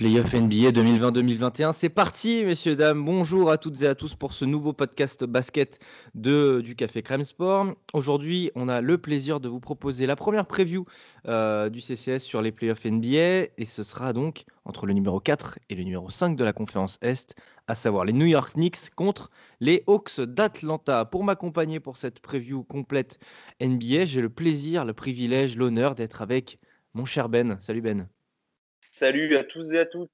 Playoff NBA 2020-2021, c'est parti, messieurs, dames. Bonjour à toutes et à tous pour ce nouveau podcast basket de, du Café Crème Sport. Aujourd'hui, on a le plaisir de vous proposer la première preview euh, du CCS sur les playoffs NBA. Et ce sera donc entre le numéro 4 et le numéro 5 de la conférence Est, à savoir les New York Knicks contre les Hawks d'Atlanta. Pour m'accompagner pour cette preview complète NBA, j'ai le plaisir, le privilège, l'honneur d'être avec mon cher Ben. Salut Ben. Salut à tous et à toutes.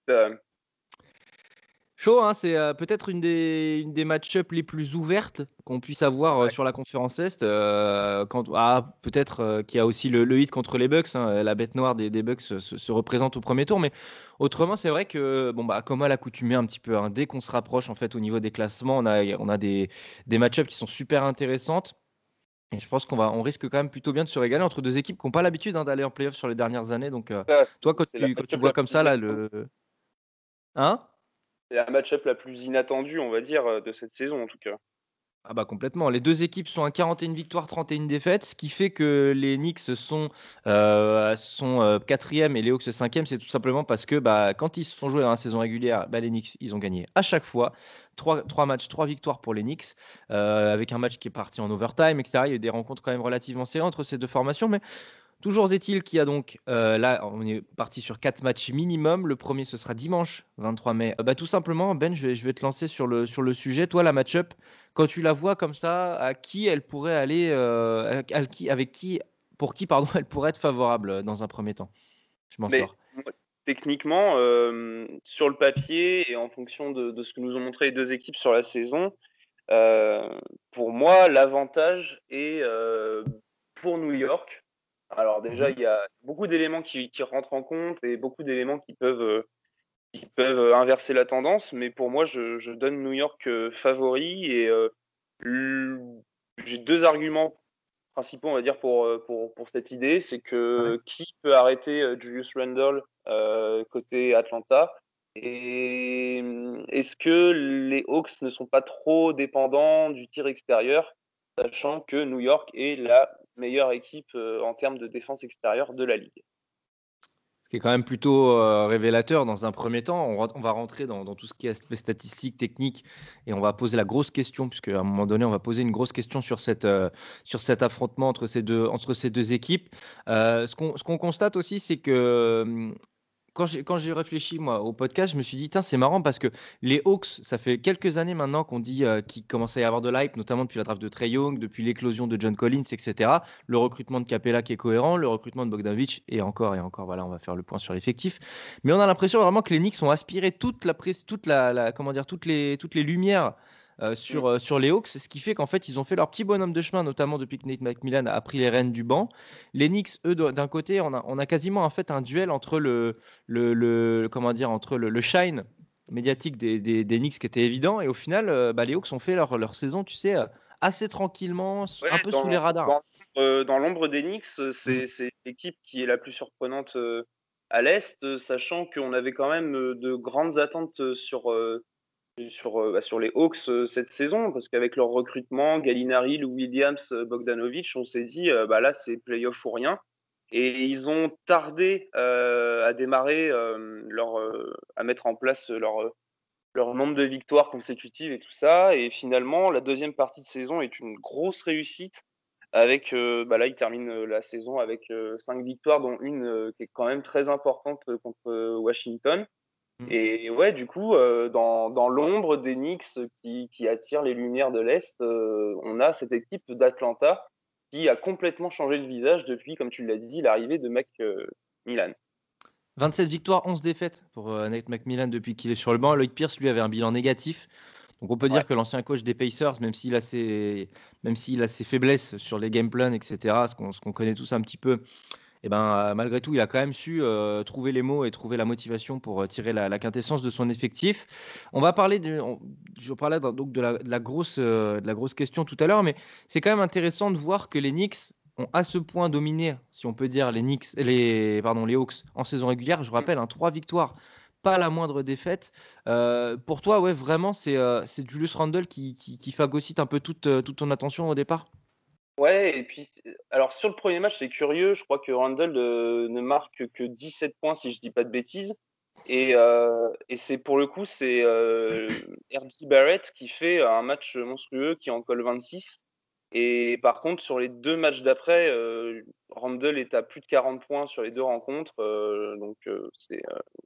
Chaud, hein, c'est euh, peut-être une des, une des match-up les plus ouvertes qu'on puisse avoir euh, sur la conférence Est. Euh, quand, ah, peut-être qu'il y a aussi le, le, hit contre les Bucks. Hein, la bête noire des, des Bucks se, se, représente au premier tour. Mais autrement, c'est vrai que, bon, bah, comme à l'accoutumée un petit peu, hein, dès qu'on se rapproche en fait, au niveau des classements, on a, on a des, des match-ups qui sont super intéressantes. Et je pense qu'on va, on risque quand même plutôt bien de se régaler entre deux équipes qui n'ont pas l'habitude hein, d'aller en playoff sur les dernières années. Donc, euh, toi, quand tu, quand tu vois comme ça, là, le. Hein? C'est la match-up la plus inattendue, on va dire, euh, de cette saison, en tout cas. Ah bah complètement. Les deux équipes sont à 41 victoires, 31 défaites, ce qui fait que les Knicks sont, euh, sont euh, quatrième et les Hawks cinquième. C'est tout simplement parce que bah, quand ils se sont joués dans la saison régulière, bah, les Knicks, ils ont gagné à chaque fois. Trois, matchs, trois victoires pour les Knicks, euh, avec un match qui est parti en overtime, etc. Il y a eu des rencontres quand même relativement serrées entre ces deux formations, mais Toujours est-il qu'il y a donc, euh, là, on est parti sur quatre matchs minimum. Le premier, ce sera dimanche 23 mai. Euh, bah, tout simplement, Ben, je vais, je vais, te lancer sur le, sur le sujet. Toi, la match-up, quand tu la vois comme ça, à qui elle pourrait aller, euh, à, qui, avec qui, pour qui, pardon, elle pourrait être favorable dans un premier temps? Je m'en sors. Techniquement, sur le papier et en fonction de, de, ce que nous ont montré les deux équipes sur la saison, pour moi, l'avantage est pour New York alors déjà, il y a beaucoup d'éléments qui, qui, rentrent en compte et beaucoup d'éléments qui peuvent, euh, qui peuvent euh, inverser la tendance. Mais pour moi, je, je donne New York euh, favori et euh, j'ai deux arguments principaux, on va dire, pour, pour, pour cette idée. C'est que qui peut arrêter Julius Randle euh, côté Atlanta et est-ce que les Hawks ne sont pas trop dépendants du tir extérieur, sachant que New York est la meilleure équipe euh, en termes de défense extérieure de la ligue. Ce qui est quand même plutôt euh, révélateur dans un premier temps. On, va rentrer dans, tout ce qui est aspect statistique, technique, et on va poser la grosse question, puisque à un moment donné, on va poser une grosse question sur, cette, euh, sur cet affrontement entre ces deux, entre ces deux équipes. Euh, ce qu'on qu constate aussi, c'est que quand j'ai réfléchi moi au podcast, je me suis dit, c'est marrant parce que les Hawks, ça fait quelques années maintenant qu'on dit euh, qu'il commence à y avoir de l'hype, notamment depuis la draft de Trey Young, depuis l'éclosion de John Collins, etc. Le recrutement de Capella qui est cohérent, le recrutement de Bogdanovic, et encore et encore, voilà, on va faire le point sur l'effectif. Mais on a l'impression vraiment que les Knicks ont aspiré toute la, toute la, la comment dire, toutes les, toutes les lumières euh, sur, mmh. euh, sur les Hawks, ce qui fait qu'en fait, ils ont fait leur petit bonhomme de chemin, notamment depuis que Nate McMillan a pris les rênes du banc. Les Knicks, eux, d'un côté, on a, on a quasiment en fait un duel entre le, le, le comment dire, entre le, le shine médiatique des, des, des, Knicks qui était évident, et au final, euh, bah, les Hawks ont fait leur, leur saison, tu sais, assez tranquillement, ouais, un peu dans, sous les radars. Dans, dans l'ombre des Knicks, c'est mmh. l'équipe qui est la plus surprenante à l'Est, sachant qu'on avait quand même de grandes attentes sur sur, bah, sur les Hawks euh, cette saison, parce qu'avec leur recrutement, Gallinari, Lou Williams, euh, Bogdanovic, on s'est dit, euh, bah là, c'est playoff ou rien. Et ils ont tardé euh, à démarrer, euh, leur, euh, à mettre en place leur, leur nombre de victoires consécutives et tout ça. Et finalement, la deuxième partie de saison est une grosse réussite. Avec, bah là, ils terminent la saison avec cinq victoires, dont une qui est quand même très importante contre Washington. Mmh. Et ouais, du coup, euh, dans, dans l'ombre des Knicks qui, qui attire les lumières de l'Est, euh, on a cette équipe d'Atlanta qui a complètement changé de visage depuis, comme tu l'as dit, l'arrivée de Mac euh, Milan. 27 victoires, 11 défaites pour Nate McMillan depuis qu'il est sur le banc. Lloyd Pierce, lui, avait un bilan négatif. Donc on peut dire que l'ancien coach des Pacers, même s'il a, ses, même s'il a ses faiblesses sur les game plans, etc., ce qu'on, ce qu'on connaît tous un petit peu, et ben, malgré tout, il a quand même su euh, trouver les mots et trouver la motivation pour euh, tirer la, quintessence de son effectif. On va parler, de, je parlais donc de la, grosse, euh, de la grosse question tout à l'heure, mais c'est quand même intéressant de voir que les Knicks ont à ce point dominé, si on peut dire, les Knicks, les, pardon, les Hawks en saison régulière. Je rappelle, hein, trois victoires pas la moindre défaite. pour toi, ouais, vraiment, c'est Julius Randle qui, qui, qui, phagocyte un peu toute, toute ton attention au départ? Ouais, et puis, alors sur le premier match, c'est curieux. Je crois que Randle ne marque que 17 points, si je dis pas de bêtises. Et, et c'est pour le coup, c'est euh, Barrett qui fait un match monstrueux, qui en colle 26. Et par contre, sur les deux matchs d'après, euh, Randall est à plus de 40 points sur les deux rencontres. Euh, donc, euh, c'est.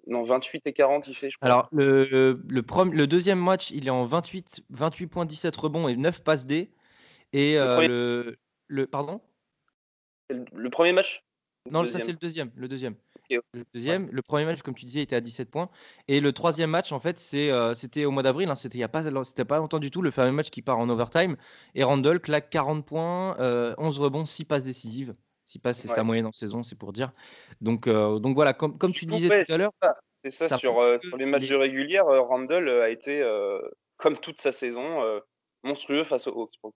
non, 28 et 40, il fait, je crois. Alors, le, le, le, deuxième match, il est en 28, 28 points, 17 rebonds et 9 passes D. Et le, le, Pardon? Le, premier match? Non, ça, c'est le deuxième. Le deuxième. Le deuxième, le premier match, comme tu disais, était à 17 points. Et le troisième match, en fait, euh, c'était au mois d'avril. Hein, c'était il y a pas, pas longtemps du tout. Le fameux match qui part en overtime. Et Randall claque 40 points, 11 euh, rebonds, 6 passes décisives. 6 passes, c'est sa moyenne en saison, c'est pour dire. Donc, euh, donc voilà, comme, comme tu disais tout à l'heure. C'est ça, sur, sur, les matchs de régulière, Randall a été, comme toute sa saison, monstrueux face aux Hawks.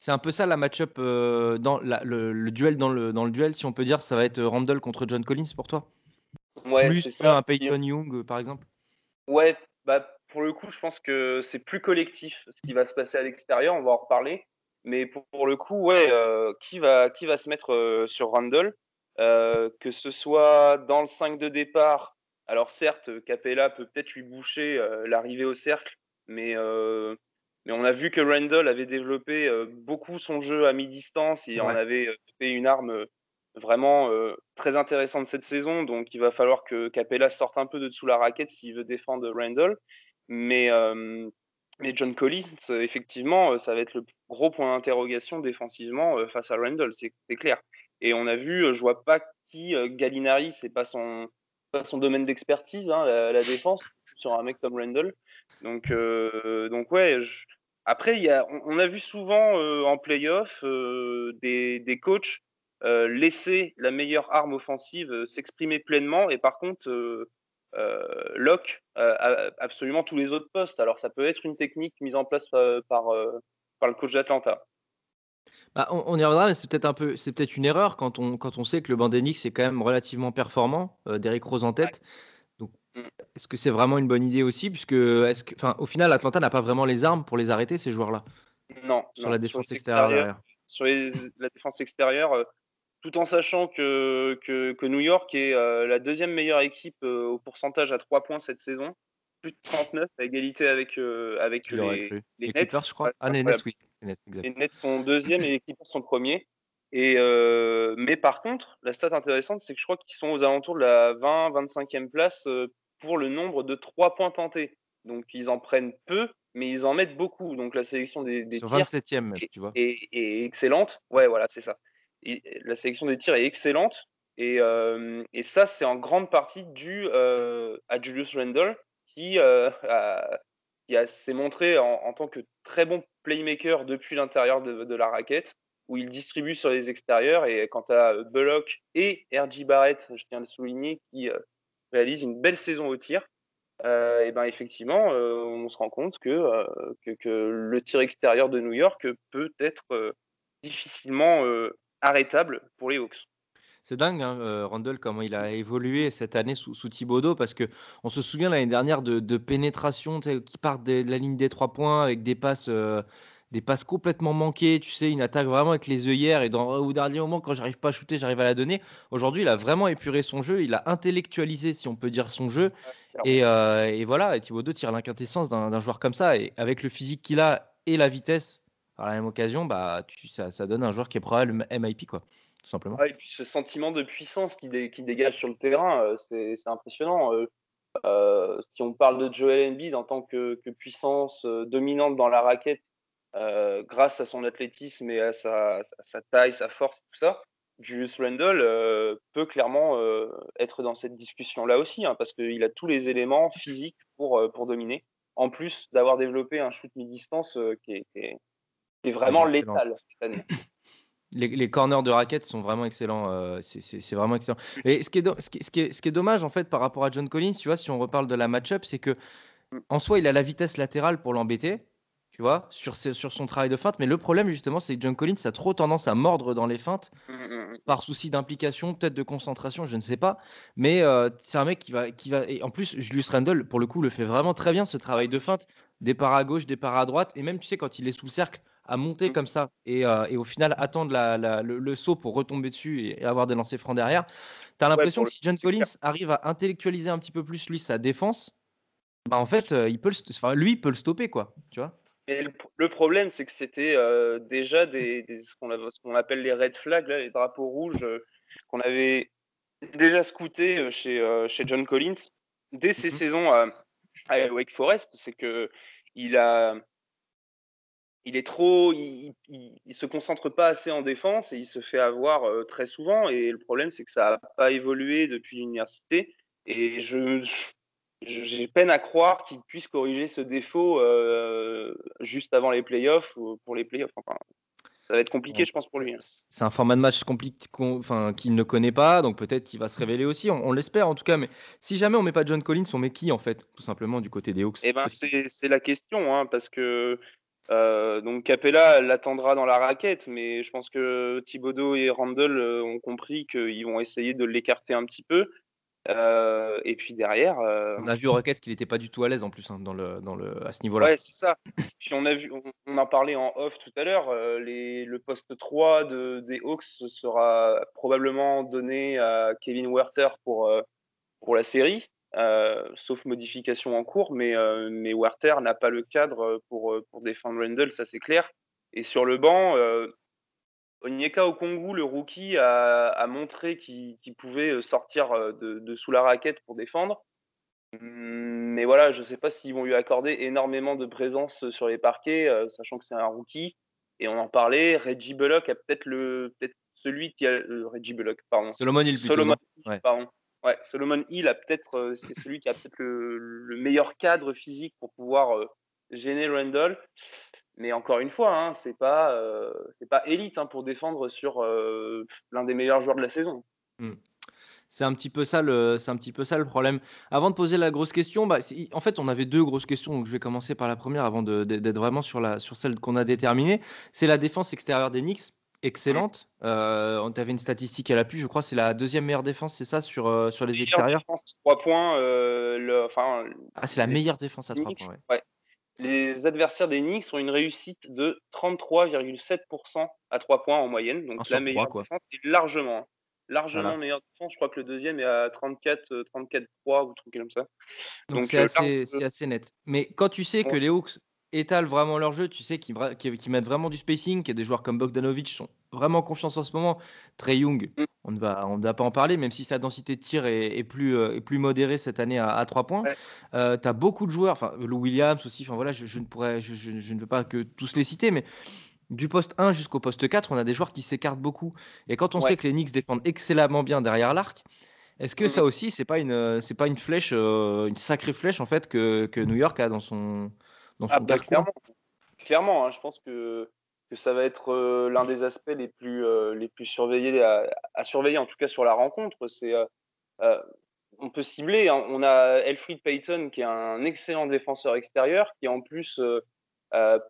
C'est un peu ça la match-up euh, dans le, duel dans le, dans le duel, si on peut dire, ça va être Randall contre John Collins pour toi ouais, Plus ça. un Peyton Young, euh, par exemple? Ouais, bah, pour le coup, je pense que c'est plus collectif ce qui va se passer à l'extérieur, on va en reparler. Mais pour, le coup, ouais, euh, qui, va, qui va se mettre sur Randall? Que ce soit dans le 5 de départ, alors certes, Capella peut peut-être lui boucher l'arrivée au cercle, mais mais on a vu que Randall avait développé euh, beaucoup son jeu à mi-distance et en avait euh, fait une arme euh, vraiment très intéressante cette saison. Donc il va falloir que Capella sorte un peu de dessous la raquette s'il veut défendre Randall. Mais, mais John Collins, effectivement, ça va être le gros point d'interrogation défensivement face à Randall, c'est clair. Et on a vu, je vois pas qui, Gallinari, c'est pas son, pas son domaine d'expertise, hein, la, défense, sur un mec comme Randall. Donc, euh, donc ouais. Après, y a, on, a vu souvent euh, en playoff euh, des, des, coachs laisser la meilleure arme offensive s'exprimer pleinement et par contre lock absolument tous les autres postes. Alors ça peut être une technique mise en place par, par, le coach d'Atlanta. Bah, on, y reviendra, mais c'est peut-être un peu, c'est peut-être une erreur quand on, quand on sait que le Bandenix est quand même relativement performant, d'Eric Rose en tête. Est-ce que c'est vraiment une bonne idée aussi Puisque, est-ce que, au final, Atlanta n'a pas vraiment les armes pour les arrêter, ces joueurs-là? Non. Sur la défense extérieure. Sur la défense extérieure, euh, tout en sachant que, que, New York est euh, la deuxième meilleure équipe euh, au pourcentage à 3 points cette saison, plus de 39 à égalité avec, avec les, les, Nets. je crois. Ah, les Nets, oui. Les Nets, sont deuxième et les Clippers sont premiers. Et, mais par contre, la stat intéressante, c'est que je crois qu'ils sont aux alentours de la 20-25e place pour le nombre de trois points tentés. Donc ils en prennent peu, mais ils en mettent beaucoup. Donc la sélection des, des tirs 27e, est, tu vois. Est, excellente. Ouais, voilà, c'est ça. Et la sélection des tirs est excellente. Et, euh, et ça, c'est en grande partie dû euh, à Julius Randle, qui, euh, qui s'est montré en, tant que très bon playmaker depuis l'intérieur de, de, la raquette, où il distribue sur les extérieurs. Et quant à Bullock et R.J. Barrett, je tiens à le souligner, qui réalise une belle saison au tir, euh, et ben effectivement, euh, on se rend compte euh, que, que, le tir extérieur de New York peut être difficilement arrêtable pour les Hawks. C'est dingue, hein, Randall, comment il a évolué cette année sous, sous Thibodeau, parce que on se souvient l'année dernière de, de pénétration qui part de, la ligne des trois points avec des passes des passes complètement manquées, tu sais, une attaque vraiment avec les œillères et dans au dernier moment quand j'arrive pas à shooter, j'arrive à la donner. Aujourd'hui, il a vraiment épuré son jeu, il a intellectualisé si on peut dire son jeu et, euh, et, voilà, et Thibaut tire l'inquintessence d'un joueur comme ça et avec le physique qu'il a et la vitesse par la même occasion, bah tu, ça, ça, donne un joueur qui est probable MIP quoi. Tout simplement. et puis ce sentiment de puissance qui, qui dégage sur le terrain, euh, c'est impressionnant. Euh, si on parle de Joel Embiid en tant que, que puissance dominante dans la raquette, euh, grâce à son athlétisme et à sa, taille, sa force, tout ça, Julius Randle euh, peut clairement euh, être dans cette discussion-là aussi, hein, parce qu'il a tous les éléments physiques pour, pour dominer, en plus d'avoir développé un shoot mi-distance qui, est, vraiment létal cette année. Les, corners de raquettes sont vraiment excellents. c'est vraiment excellent. Et ce qui, est ce, qui est, ce, qui est, dommage, en fait, par rapport à John Collins, tu vois, si on reparle de la match-up, c'est que mm. en soi, il a la vitesse latérale pour l'embêter. Tu vois, sur, sur son travail de feinte. Mais le problème, justement, c'est que John Collins a trop tendance à mordre dans les feintes mmh, mmh, mmh. par souci d'implication, peut-être de concentration, je ne sais pas. Mais euh, c'est un mec qui va, qui va. Et en plus, Julius Randle, pour le coup, le fait vraiment très bien ce travail de feinte. Départ à gauche, départ à droite. Et même, tu sais, quand il est sous le cercle, à monter comme ça et, euh, et, au final attendre le, saut pour retomber dessus et, avoir des lancers francs derrière. Tu as l'impression que si John Collins arrive à intellectualiser un petit peu plus lui sa défense, bah en fait, euh, il peut enfin, lui il peut le stopper quoi, tu vois. Et le, problème, c'est que c'était euh, déjà des, ce qu'on appelle les red flags, là, les drapeaux rouges qu'on avait déjà scoutés chez, chez John Collins dès ses mmh saisons à, Wake Forest. C'est que il a, il est trop, il, il, se concentre pas assez en défense et il se fait avoir très souvent. Et le problème, c'est que ça n'a pas évolué depuis l'université. Et je, j'ai peine à croire qu'il puisse corriger ce défaut juste avant les playoffs ou pour les playoffs. Enfin, ça va être compliqué, je pense, pour lui. Hein. C'est un format de match compliqué, enfin, qu'il ne connaît pas, donc peut-être qu'il va se révéler aussi. On, l'espère en tout cas. Mais si jamais on met pas John Collins, on met qui en fait, tout simplement du côté des Hawks? Eh ben, c'est la question, hein, parce que euh, donc Capella l'attendra dans la raquette, mais je pense que Thibodeau et Randall euh, ont compris qu'ils vont essayer de l'écarter un petit peu. Euh, et puis derrière. On a vu au raquette qu'il n'était pas du tout à l'aise en plus hein, dans le, dans le, à ce niveau-là. Ouais, c'est ça. Puis on a vu, on, en parlait en off tout à l'heure, le poste 3 de, des Hawks sera probablement donné à Kevin Werther pour, pour la série. Euh, sauf modification en cours, mais, euh, mais Werther n'a pas le cadre pour, euh, pour défendre Randall, ça c'est clair. Et sur le banc, Onyeka Okongu, le rookie, a, montré qu'il pouvait sortir de, sous la raquette pour défendre. Mais voilà, je ne sais pas s'ils vont lui accorder énormément de présence sur les parquets, sachant que c'est un rookie. Et on en parlait, Reggie Bullock a peut-être le peut celui qui a Reggie Bullock, pardon. Solomon Hill Solomon, pardon Ouais, Solomon Hill a peut-être, euh, c'est celui qui a peut-être le, meilleur cadre physique pour pouvoir euh, gêner Randall. Mais encore une fois, hein, c'est pas, euh, c'est pas élite hein, pour défendre sur l'un des meilleurs joueurs de la saison. Hmm. C'est un petit peu ça le, c'est un petit peu ça le problème. Avant de poser la grosse question, bah, en fait, on avait deux grosses questions, donc je vais commencer par la première avant d'être vraiment sur la, sur celle qu'on a déterminée. C'est la défense extérieure des Knicks excellente. Euh, on avait une statistique à l'appui, je crois, c'est la deuxième meilleure défense, c'est ça, sur, euh, sur les extérieurs? Trois points. Euh, le, enfin, ah, c'est la meilleure défense à trois points. Ouais. Les adversaires des Knicks ont une réussite de 33,7% à trois points en moyenne. Donc la meilleure défense est largement, largement meilleure défense. Je crois que le deuxième est à 34, 34 3 ou truc comme ça. Donc c'est assez, assez, net. Mais quand tu sais que les Hawks étalent vraiment leur jeu, tu sais, qui, qui, mettent vraiment du spacing, a des joueurs comme Bogdanovic sont vraiment confiance en ce moment. Trey Young, mm. on ne va, on va pas en parler, même si sa densité de tir est, plus, euh, plus modérée cette année à, 3 points. Euh, tu as beaucoup de joueurs, enfin Lou Williams aussi, enfin voilà, je, ne pourrais, je, ne veux pas que tous les citer, mais du poste 1 jusqu'au poste 4, on a des joueurs qui s'écartent beaucoup. Et quand on sait que les Knicks défendent excellemment bien derrière l'arc, est-ce que mm. ça aussi, c'est pas une, c'est pas une flèche, euh, une sacrée flèche en fait que, que New York a dans son, ah, bah, clairement, clairement hein, je pense que, que ça va être euh, l'un des aspects les plus, euh, les plus surveillés à, surveiller, en tout cas sur la rencontre. C'est, euh, on peut cibler. Hein. on a Elfried Payton qui est un excellent défenseur extérieur, qui en plus,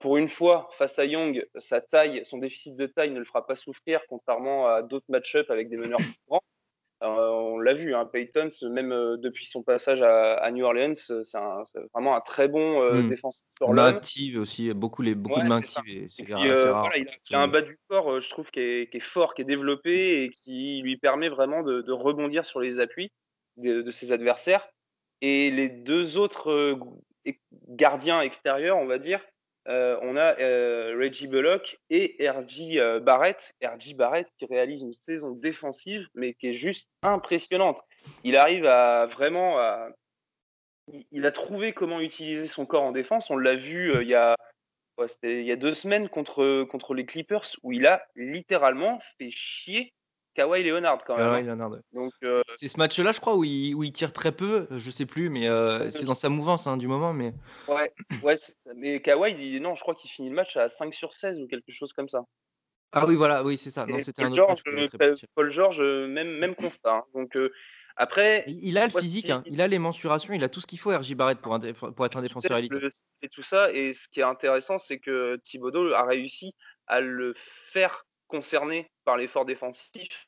pour une fois, face à Young, sa taille, son déficit de taille ne le fera pas souffrir, contrairement à d'autres match-ups avec des meneurs plus grands. Euh, on l'a vu, hein, Peyton, même euh, depuis son passage à, New Orleans, euh, c'est vraiment un très bon hmm. défenseur l'homme. active aussi, beaucoup, les, beaucoup de mains actives. il, a, un bas du corps, je trouve, qui est, fort, qui est développé et qui lui permet vraiment de, rebondir sur les appuis de, ses adversaires. Et les deux autres gardiens extérieurs, on va dire, euh, on a euh, Reggie Bullock et RJ euh, Barrett. RJ Barrett qui réalise une saison défensive, mais qui est juste impressionnante. Il arrive à vraiment. Il a trouvé comment utiliser son corps en défense. On l'a vu il, y a, il y a deux semaines contre, contre les Clippers, où il a littéralement fait chier Kawhi Leonard quand même. Leonard. Donc euh, c'est ce match-là, je crois, où il, où il, tire très peu. Je sais plus, mais euh, c'est dans sa mouvance hein, du moment. Mais ouais, ouais. Mais Kawhi, non, je crois qu'il finit le match à 5 sur 16 ou quelque chose comme ça. Ah oui, voilà, oui, c'est ça. Non, c'était un autre George, Paul George, même même constat. Hein. Donc Après, il a le physique, hein. il a les mensurations, il a tout ce qu'il faut, RJ Barrett, pour, pour être un défenseur élite. Et tout ça, et ce qui est intéressant, c'est que Thibodeau a réussi à le faire concerner par l'effort défensif.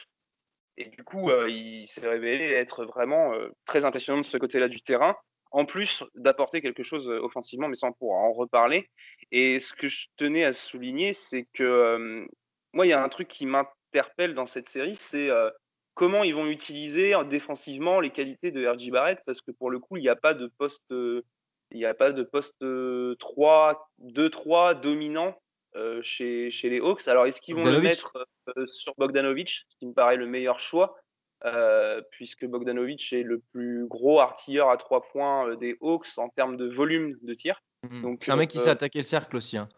Et du coup, euh, il s'est révélé être vraiment euh, très impressionnant de ce côté-là du terrain, en plus d'apporter quelque chose euh, offensivement, mais ça on pourra en reparler. Et ce que je tenais à souligner, c'est que moi, il y a un truc qui m'interpelle dans cette série, c'est comment ils vont utiliser défensivement les qualités de RJ Barrett, parce que pour le coup, il n'y a pas de poste, il n'y a pas de poste 3, 2-3 dominant chez, chez les Hawks. Alors, est-ce qu'ils vont le mettre sur Bogdanovic, ce qui me paraît le meilleur choix, puisque Bogdanovic est le plus gros artilleur à 3 points des Hawks en termes de volume de tir. Mmh. C'est un mec qui sait attaquer le cercle aussi. Hein.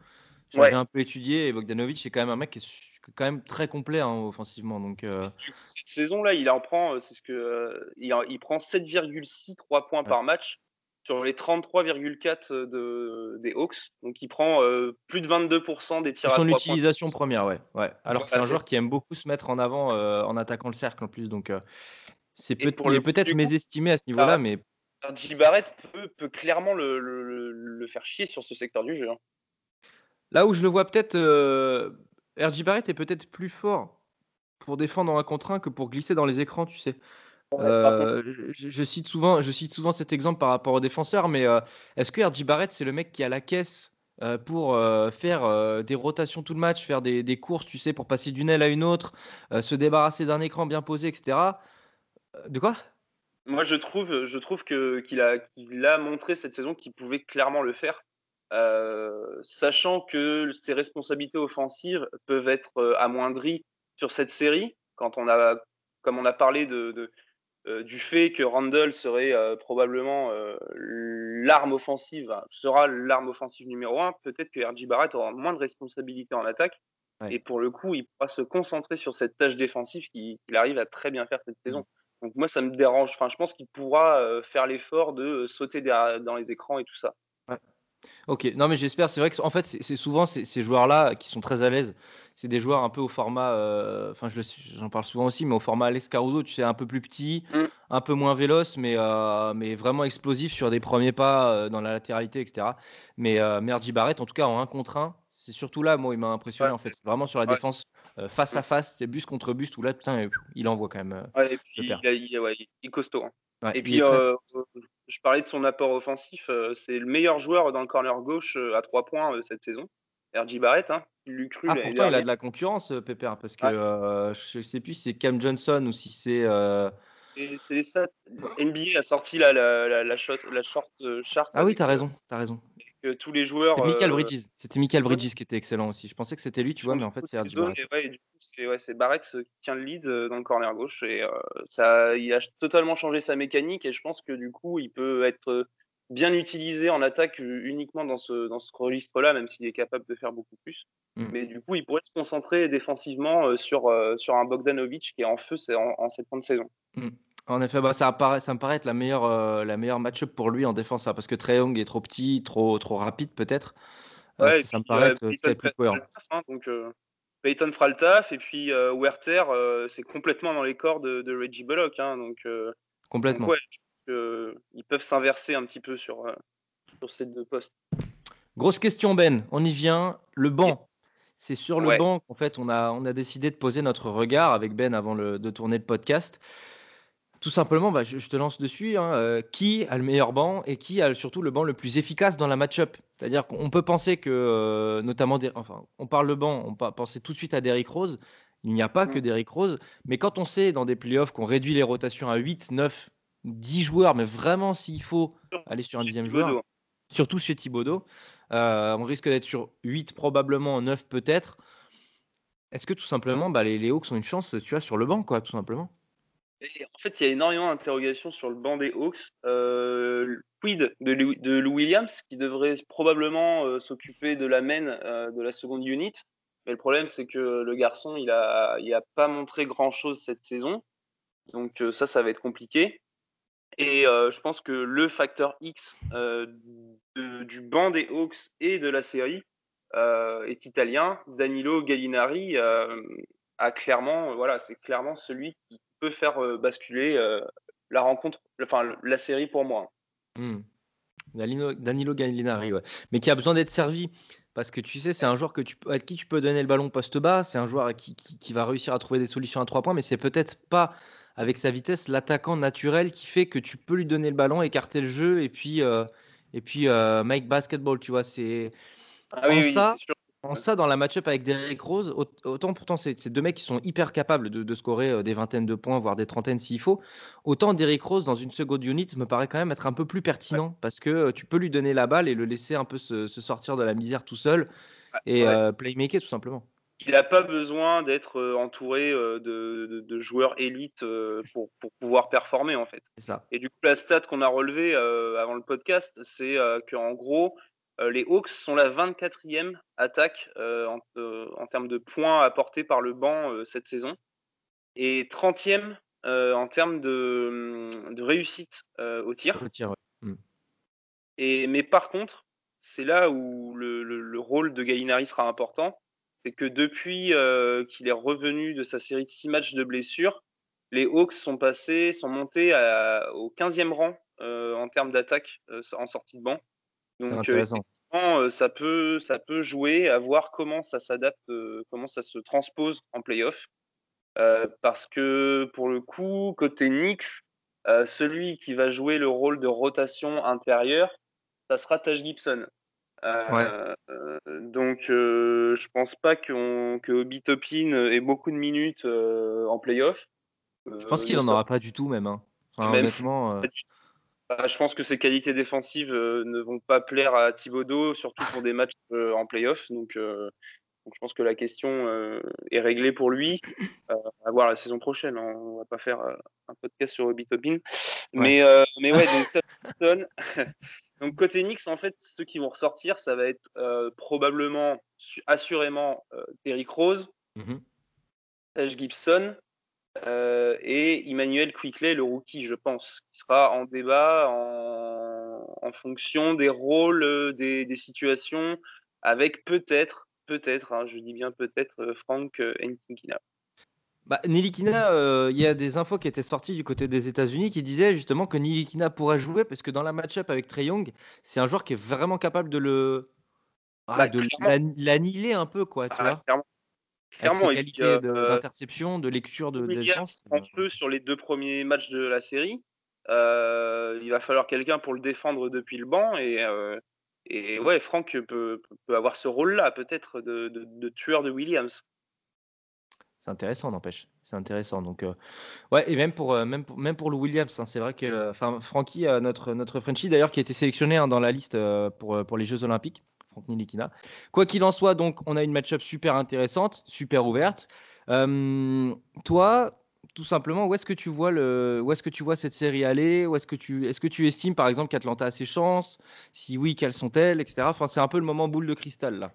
J'avais un peu étudié et Bogdanovic est quand même un mec qui est quand même très complet hein, offensivement. Donc, euh. Cette saison-là, il en prend, euh, c'est ce que, euh, il, prend 7,6 3 points par match sur les 33,4 de, des Hawks. Donc il prend plus de 22% des tirs à Son utilisation première, ouais. ouais. Alors c'est un joueur qui aime beaucoup se mettre en avant en attaquant le cercle en plus. Donc c'est peut, il est peut-être mésestimé à ce niveau-là, mais. J. Barrett peut, peut clairement le, le, le, faire chier sur ce secteur du jeu. Hein. Là où je le vois peut-être RJ Barrett est peut-être plus fort pour défendre en un contre un que pour glisser dans les écrans, tu sais. Euh, je, cite souvent, je cite souvent cet exemple par rapport aux défenseurs, mais euh, est-ce que RJ Barrett, c'est le mec qui a la caisse euh, pour faire des rotations tout le match, faire des, courses, tu sais, pour passer d'une aile à une autre, se débarrasser d'un écran bien posé, etc. De quoi? Moi, je trouve, je trouve qu'il a, qu'il a montré cette saison qu'il pouvait clairement le faire. Sachant que ses responsabilités offensives peuvent être amoindries sur cette série, quand on a, comme on a parlé de, du fait que Randall serait probablement l'arme offensive, sera l'arme offensive numéro un, peut-être que RJ Barrett aura moins de responsabilités en attaque. Et pour le coup, il pourra se concentrer sur cette tâche défensive qu'il arrive à très bien faire cette saison. Mmh. Donc moi, ça me dérange. Enfin, je pense qu'il pourra faire l'effort de sauter dans les écrans et tout ça. Ok, non mais j'espère, c'est vrai que en fait c'est souvent ces, joueurs-là qui sont très à l'aise, c'est des joueurs un peu au format, euh, enfin j'en parle souvent aussi, mais au format Alex Caruso, tu sais, un peu plus petit, mm. un peu moins véloce, mais, euh, mais vraiment explosif sur des premiers pas euh, dans la latéralité, etc. Mais Merdi Barrett, en tout cas en un contre un, c'est surtout là, moi, il m'a impressionné en fait, c'est vraiment sur la défense face à face, c'est bus contre bus, où là, putain, il envoie quand même. et puis il, est costaud. Hein. et puis, je parlais de son apport offensif. C'est le meilleur joueur dans le corner gauche à 3 points cette saison. RJ Barrett, hein, il cru. Ah, pourtant, il a de la concurrence, Pépère, parce que je ne sais plus si c'est Cam Johnson ou si c'est. C'est ça. NBA a sorti la, la, la, shot, la short chart. Ah oui, tu as raison, as raison tous les joueurs. Michael Bridges. C'était Michael Bridges qui était excellent aussi. Je pensais que c'était lui, tu vois, mais en fait, c'est RJ Barrett. Ouais, du coup, c'est Barrett qui tient le lead dans le corner gauche. Et ça, il a totalement changé sa mécanique. Et je pense que du coup, il peut être bien utilisé en attaque uniquement dans ce, dans ce registre-là, même s'il est capable de faire beaucoup plus. Mmh. Mais du coup, il pourrait se concentrer défensivement sur, sur un Bogdanovic qui est en feu en, en cette fin de saison. Mmh. En effet, bah, ça, apparaît, ça me paraît être la meilleure, euh, la meilleure match-up pour lui en défense, hein, parce que Trae est trop petit, trop, trop rapide peut-être. Euh, ça me paraît être, être plus cohérent. Hein, donc, euh, Peyton fera le taf, et puis Werther, c'est complètement dans les corps de, Reggie Bullock. Hein, donc, complètement. Ils peuvent s'inverser un petit peu sur, sur ces deux postes. Grosse question, Ben. On y vient. Le banc. C'est sur le banc qu'en fait, on a, on a décidé de poser notre regard avec Ben avant de tourner le podcast. Tout simplement, bah, je, te lance dessus. Hein, euh, qui a le meilleur banc et qui a surtout le banc le plus efficace dans la match-up? C'est-à-dire qu'on peut penser que, euh, notamment, enfin, on parle le banc, on peut penser tout de suite à Derrick Rose. Il n'y a pas que mm. Derrick Rose. Mais quand on sait dans des playoffs qu'on réduit les rotations à 8, 9, 10 joueurs, mais vraiment s'il faut aller sur un dixième joueur, surtout chez Thibodeau, euh, on risque d'être sur 8 probablement, 9 peut-être. Est-ce que tout simplement, bah, les, les Hawks ont une chance, tu vois, sur le banc, quoi, tout simplement? En fait, il y a énormément d'interrogations sur le banc des Hawks. Euh, quid de, Lou, Williams, qui devrait probablement euh, s'occuper de la main euh, de la seconde unit. Mais le problème, c'est que le garçon, il n'a il a pas montré grand-chose cette saison. Donc ça, ça va être compliqué. Et je pense que le facteur X du banc des Hawks et de la série est italien. Danilo Gallinari a clairement, voilà, c'est clairement celui qui faire basculer la rencontre, enfin la série pour moi. Hmm. Danilo, Gallinari, mais qui a besoin d'être servi. Parce que tu sais, c'est un joueur que tu, à qui tu peux donner le ballon poste bas. C'est un joueur qui, qui, va réussir à trouver des solutions à trois points, mais c'est peut-être pas avec sa vitesse l'attaquant naturel qui fait que tu peux lui donner le ballon, écarter le jeu et puis, euh, et puis euh, make basketball. Tu vois, c'est ah, oui, ça ça, dans la match-up avec Derrick Rose, autant pourtant c'est deux mecs qui sont hyper capables de, scorer euh, des vingtaines de points, voire des trentaines s'il faut, autant Derrick Rose dans une seconde unit me paraît quand même être un peu plus pertinent parce que tu peux lui donner la balle et le laisser un peu se, sortir de la misère tout seul et euh, playmaker tout simplement. Il n'a pas besoin d'être entouré de, joueurs élites pour, pouvoir performer en fait. Ça. Et du coup, la stat qu'on a relevée avant le podcast, c'est qu'en gros, euh, les Hawks sont la 24e attaque euh, euh, en, termes de points apportés par le banc cette saison et 30e en termes de, réussite au tir. Hmm. et, mais par contre, c'est là où le, rôle de Gallinari sera important. C'est que depuis qu'il est revenu de sa série de 6 matchs de blessure, les Hawks sont passés, sont montés au 15e rang en termes d'attaque en sortie de banc. Donc, ça peut, ça peut jouer, à voir comment ça s'adapte, comment ça se transpose en playoff. parce que pour le coup, côté Knicks, celui qui va jouer le rôle de rotation intérieure, ça sera Taj Gibson. Donc, je pense pas que Obi Topin ait beaucoup de minutes en playoff. Je pense qu'il n'en aura pas du tout, même. Hein. honnêtement. Bah, je pense que ses qualités défensives euh, ne vont pas plaire à Thibodeau, surtout pour des matchs euh, en playoff. Donc, euh, donc, je pense que la question est réglée pour lui. à voir la saison prochaine. Hein. On va pas faire un podcast sur Obi Topin. Mais, mais ouais, donc, donc côté Knicks, en fait, ceux qui vont ressortir, ça va être probablement, assurément, Derrick Rose, mmh Gibson, euh, et Emmanuel Quickley, le rookie, je pense, qui sera en débat en, fonction des rôles, euh, des, situations, avec peut-être, peut-être, hein, je dis bien peut-être, euh, Frank Ntilikina. Bah, Nilikina, il y a des infos qui étaient sorties du côté des États-Unis qui disaient justement que Nilikina pourrait jouer parce que dans la match-up avec Trey Young, c'est un joueur qui est vraiment capable de le ah, bah, l'annihiler un peu, quoi, tu ah, vois. Clairement, ses qualités euh, d'interception, de, lecture de défense. peu sur les deux premiers matchs de la série. Euh, il va falloir quelqu'un pour le défendre depuis le banc et, euh, et ouais, Franck peut, peut avoir ce rôle-là peut-être de, de, tueur de Williams. C'est intéressant, n'empêche. C'est intéressant. Donc, ouais, et même pour, même pour, même pour le Williams, hein, c'est vrai que, enfin, Francky, notre, notre Frenchie d'ailleurs, qui a été sélectionné hein, dans la liste pour, pour les Jeux Olympiques. Quoi qu'il en soit, donc, on a une match-up super intéressante, super ouverte. Euh, toi, tout simplement, où est-ce que tu vois le, où est-ce que tu vois cette série aller? Où est-ce que tu, est-ce que tu estimes, par exemple, qu'Atlanta a ses chances? Si oui, quelles sont-elles, etc. Enfin, c'est un peu le moment boule de cristal là.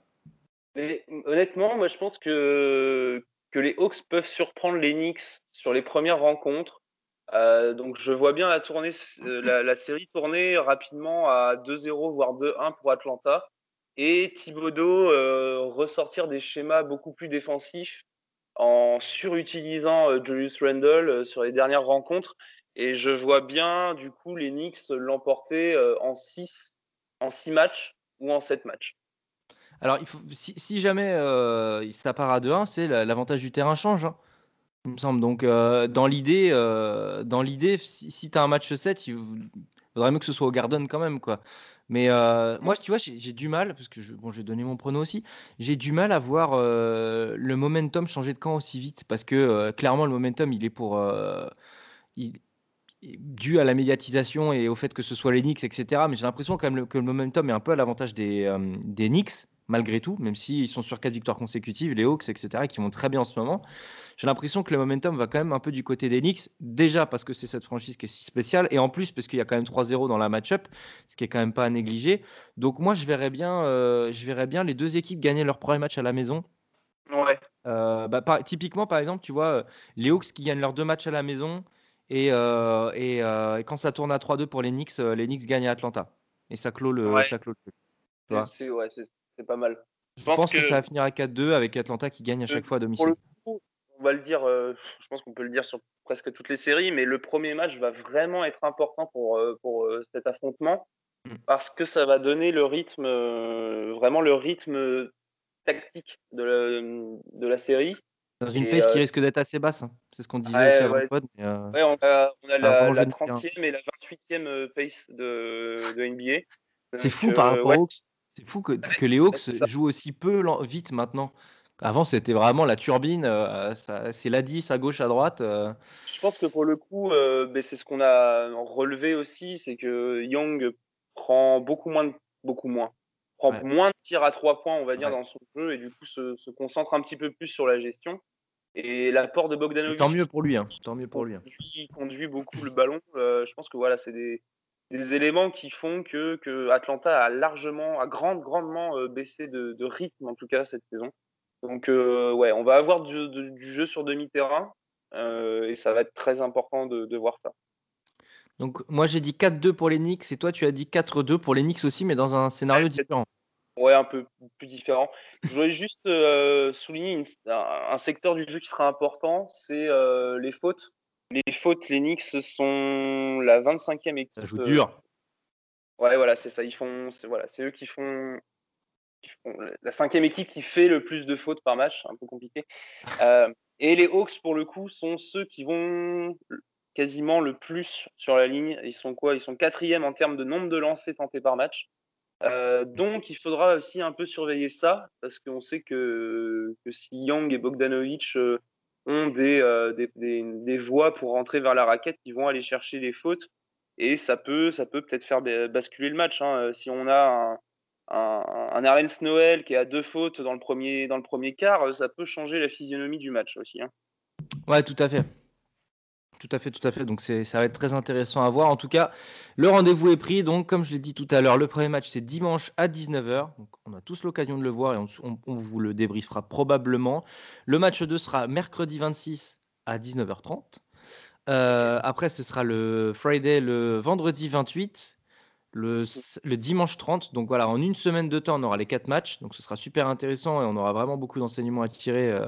Mais, honnêtement, moi, je pense que que les Hawks peuvent surprendre les Knicks sur les premières rencontres. Euh, donc je vois bien la, tournée, euh, la, série tourner rapidement à 2-0 voire 2-1 pour Atlanta et Thibodeau euh, ressortir des schémas beaucoup plus défensifs en surutilisant Julius Randle sur les dernières rencontres. Et je vois bien, du coup, les Knicks l'emporter en 6 en six matchs ou en 7 matchs. Alors, il si, jamais ça part à 2-1, c'est l'avantage du terrain change. Hein, il me semble. Donc, dans l'idée, dans l'idée, si, si tu as un match 7, il faudrait mieux que ce soit au Garden quand même. Quoi. Mais euh, moi, tu vois, j'ai du mal, parce que je, bon, donné mon prono aussi, j'ai du mal à voir euh, le momentum changer de camp aussi vite, parce que euh, clairement, le momentum, il est pour. dû à la médiatisation et au fait que ce soit les Knicks, etc. Mais j'ai l'impression quand même que le momentum est un peu à l'avantage des, des Knicks, malgré tout, même s'ils sont sur quatre victoires consécutives, les Hawks, etc., qui vont très bien en ce moment. J'ai l'impression que le momentum va quand même un peu du côté des Knicks, déjà parce que c'est cette franchise qui est si spéciale, et en plus parce qu'il y a quand même 3-0 dans la match-up, ce qui est quand même pas à négliger. Donc moi, je verrais bien, euh, je verrais bien les deux équipes gagner leur premier match à la maison. Ouais. Euh, bah, typiquement, par exemple, tu vois, euh, les Hawks qui gagnent leurs deux matchs à la maison, et, et, quand ça tourne à 3-2 pour les Knicks, les Knicks gagnent à Atlanta. Et ça clôt le, ça clôt le c'est pas mal. Je, pense, que... ça va finir à 4-2 avec Atlanta qui gagne à chaque fois à domicile. on va le dire, je pense qu'on peut le dire sur presque toutes les séries, mais le premier match va vraiment être important pour, pour cet affrontement mmh. parce que ça va donner le rythme, vraiment le rythme tactique de la, de la série. Dans une pace qui risque d'être assez basse, hein. c'est ce qu'on disait aussi avant ouais. on a, on a la, la, 30e et la 28e pace de, de NBA. C'est fou par rapport aux Hawks. C'est fou que, que les Hawks jouent aussi peu vite maintenant. Avant, c'était vraiment la turbine, euh, c'est la 10 à gauche, à droite. Euh. Je pense que pour le coup, euh, ben, c'est ce qu'on a relevé aussi, c'est que Young prend beaucoup moins, de, beaucoup moins, prend moins de tirs à trois points, on va dire, dans son jeu, et du coup se, concentre un petit peu plus sur la gestion. Et l'apport de Bogdanovic. Tant mieux pour lui, hein. tant mieux pour lui. Hein. Conduit, conduit beaucoup le ballon. je pense que voilà, c'est des, des, éléments qui font que, que, Atlanta a largement, a grand, grandement baissé de, de rythme en tout cas cette saison. Donc, euh, ouais, on va avoir du, jeu sur demi-terrain euh, et ça va être très important de, voir ça. Donc, moi j'ai dit 4-2 pour les Knicks et toi tu as dit 4-2 pour les Knicks aussi, mais dans un scénario différent. Ouais, un peu plus différent. Je voulais juste euh, souligner un, secteur du jeu qui sera important, c'est les fautes. Les fautes, les Knicks sont la 25e équipe. Ça joue dur. Ouais, voilà, c'est ça. Ils font, c'est voilà, c'est eux qui font la cinquième équipe qui fait le plus de fautes par match, un peu compliqué. Euh, et les Hawks, pour le coup, sont ceux qui vont quasiment le plus sur la ligne. Ils sont quoi? Ils sont quatrième en termes de nombre de lancers tentés par match. Euh, donc, il faudra aussi un peu surveiller ça, parce qu'on sait que, si Young et Bogdanovic euh, ont des, des, des, voies pour rentrer vers la raquette, ils vont aller chercher les fautes. Et ça peut ça peut peut-être faire basculer le match. Hein. Si on a un, un, un Noël qui a deux fautes dans le premier, dans le premier quart, euh, ça peut changer la physionomie du match aussi. Hein. Ouais, tout à fait. Tout à fait, tout à fait. Donc ça va être très intéressant à voir. En tout cas, le rendez-vous est pris. Donc, comme je l'ai dit tout à l'heure, le premier match c'est dimanche à 19h. Donc, on a tous l'occasion de le voir et on, vous le débriefera probablement. Le match 2 sera mercredi 26 à 19h30. Euh, après, ce sera le Friday, le vendredi 28 le, dimanche 30. Donc voilà, en une semaine de temps, on aura les quatre matchs. Donc ce sera super intéressant et on aura vraiment beaucoup d'enseignements à tirer euh,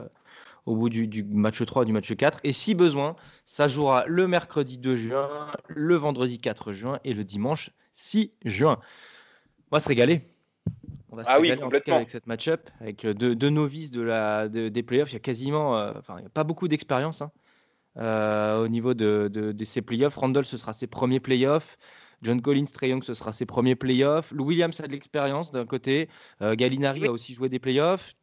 au bout du, match 3, du match 4. Et si besoin, ça jouera le mercredi 2 juin, le vendredi 4 juin et le dimanche 6 juin. On va se régaler. On va se ah régaler avec cette match-up, avec euh, deux, novices de la, des playoffs. Il y a quasiment, euh, enfin, il n'y a pas beaucoup d'expérience hein, au niveau de, de, ces playoffs. Randall, ce sera ses premiers playoffs. John Collins, Trey Young, ce sera ses premiers playoffs. Lou Williams a de l'expérience d'un côté. Euh, Gallinari a aussi joué des playoffs.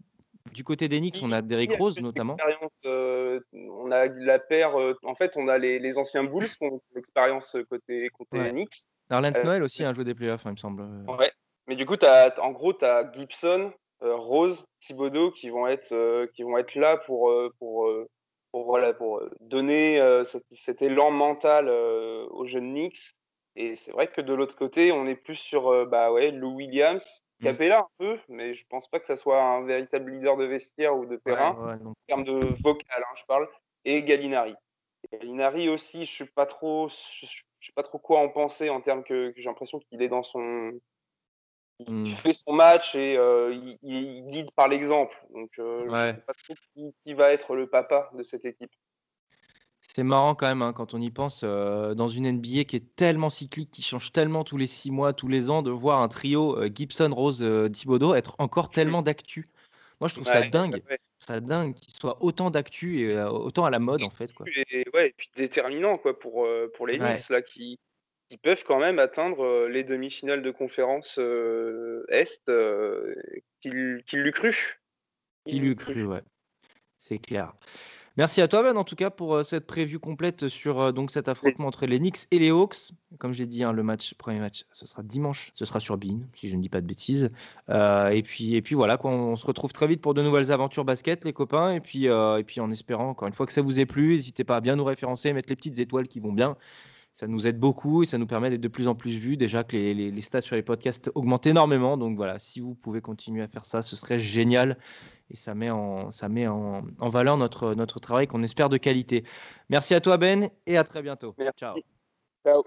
Du côté des Knicks, on a Derrick Rose notamment. Euh, on a la paire. Euh, en fait, on a les, anciens Bulls qui ont l'expérience côté, côté Knicks. Arlene Noël aussi a joué des playoffs, hein, il me semble. Ouais. Mais du coup, as, en gros, tu as Gibson, Rose, Thibodeau qui vont être, qui vont être là pour, pour, pour, voilà, pour donner cet, cet, élan mental aux jeunes Knicks et c'est vrai que de l'autre côté, on est plus sur euh, bah ouais, Lou Williams, Capella un peu, mais je pense pas que ça soit un véritable leader de vestiaire ou de terrain, en termes de vocal, hein, je parle, et Gallinari. Gallinari aussi, je sais pas trop, je, sais pas trop quoi en penser en termes que, j'ai l'impression qu'il est dans son, il mmh. fait son match et euh, il, guide par l'exemple. Donc, euh, je sais pas trop qui, va être le papa de cette équipe. C'est marrant quand même hein, quand on y pense euh, dans une NBA qui est tellement cyclique, qui change tellement tous les six mois, tous les ans, de voir un trio euh, Gibson, Rose, euh, Thibodeau être encore tellement d'actu. Moi, je trouve ça dingue, ça dingue qu'il soit autant d'actu et autant à la mode en fait. Quoi. Et, ouais, et puis déterminant quoi pour pour les Knicks là qui, qui peuvent quand même atteindre les demi-finales de conférence est qu'il qu l'eût cru. Qu'il l'eût cru, ouais. C'est clair. Merci à toi, Ben, en tout cas, pour euh, cette prévue complète sur euh, donc cet affrontement entre les Knicks et les Hawks. Comme j'ai dit, hein, le match, premier match, ce sera dimanche. Ce sera sur Bean, si je ne dis pas de bêtises. Euh, et, puis, et puis voilà, on se retrouve très vite pour de nouvelles aventures basket, les copains. Et puis, et puis en espérant, encore une fois, que ça vous ait plu, n'hésitez pas à bien nous référencer, mettre les petites étoiles qui vont bien ça nous aide beaucoup et ça nous permet d'être de plus en plus vus. Déjà que les, les, stats sur les podcasts augmentent énormément. Donc voilà, si vous pouvez continuer à faire ça, ce serait génial et ça met en, ça met en, en valeur notre, notre travail qu'on espère de qualité. Merci à toi Ben et à très bientôt. Ciao.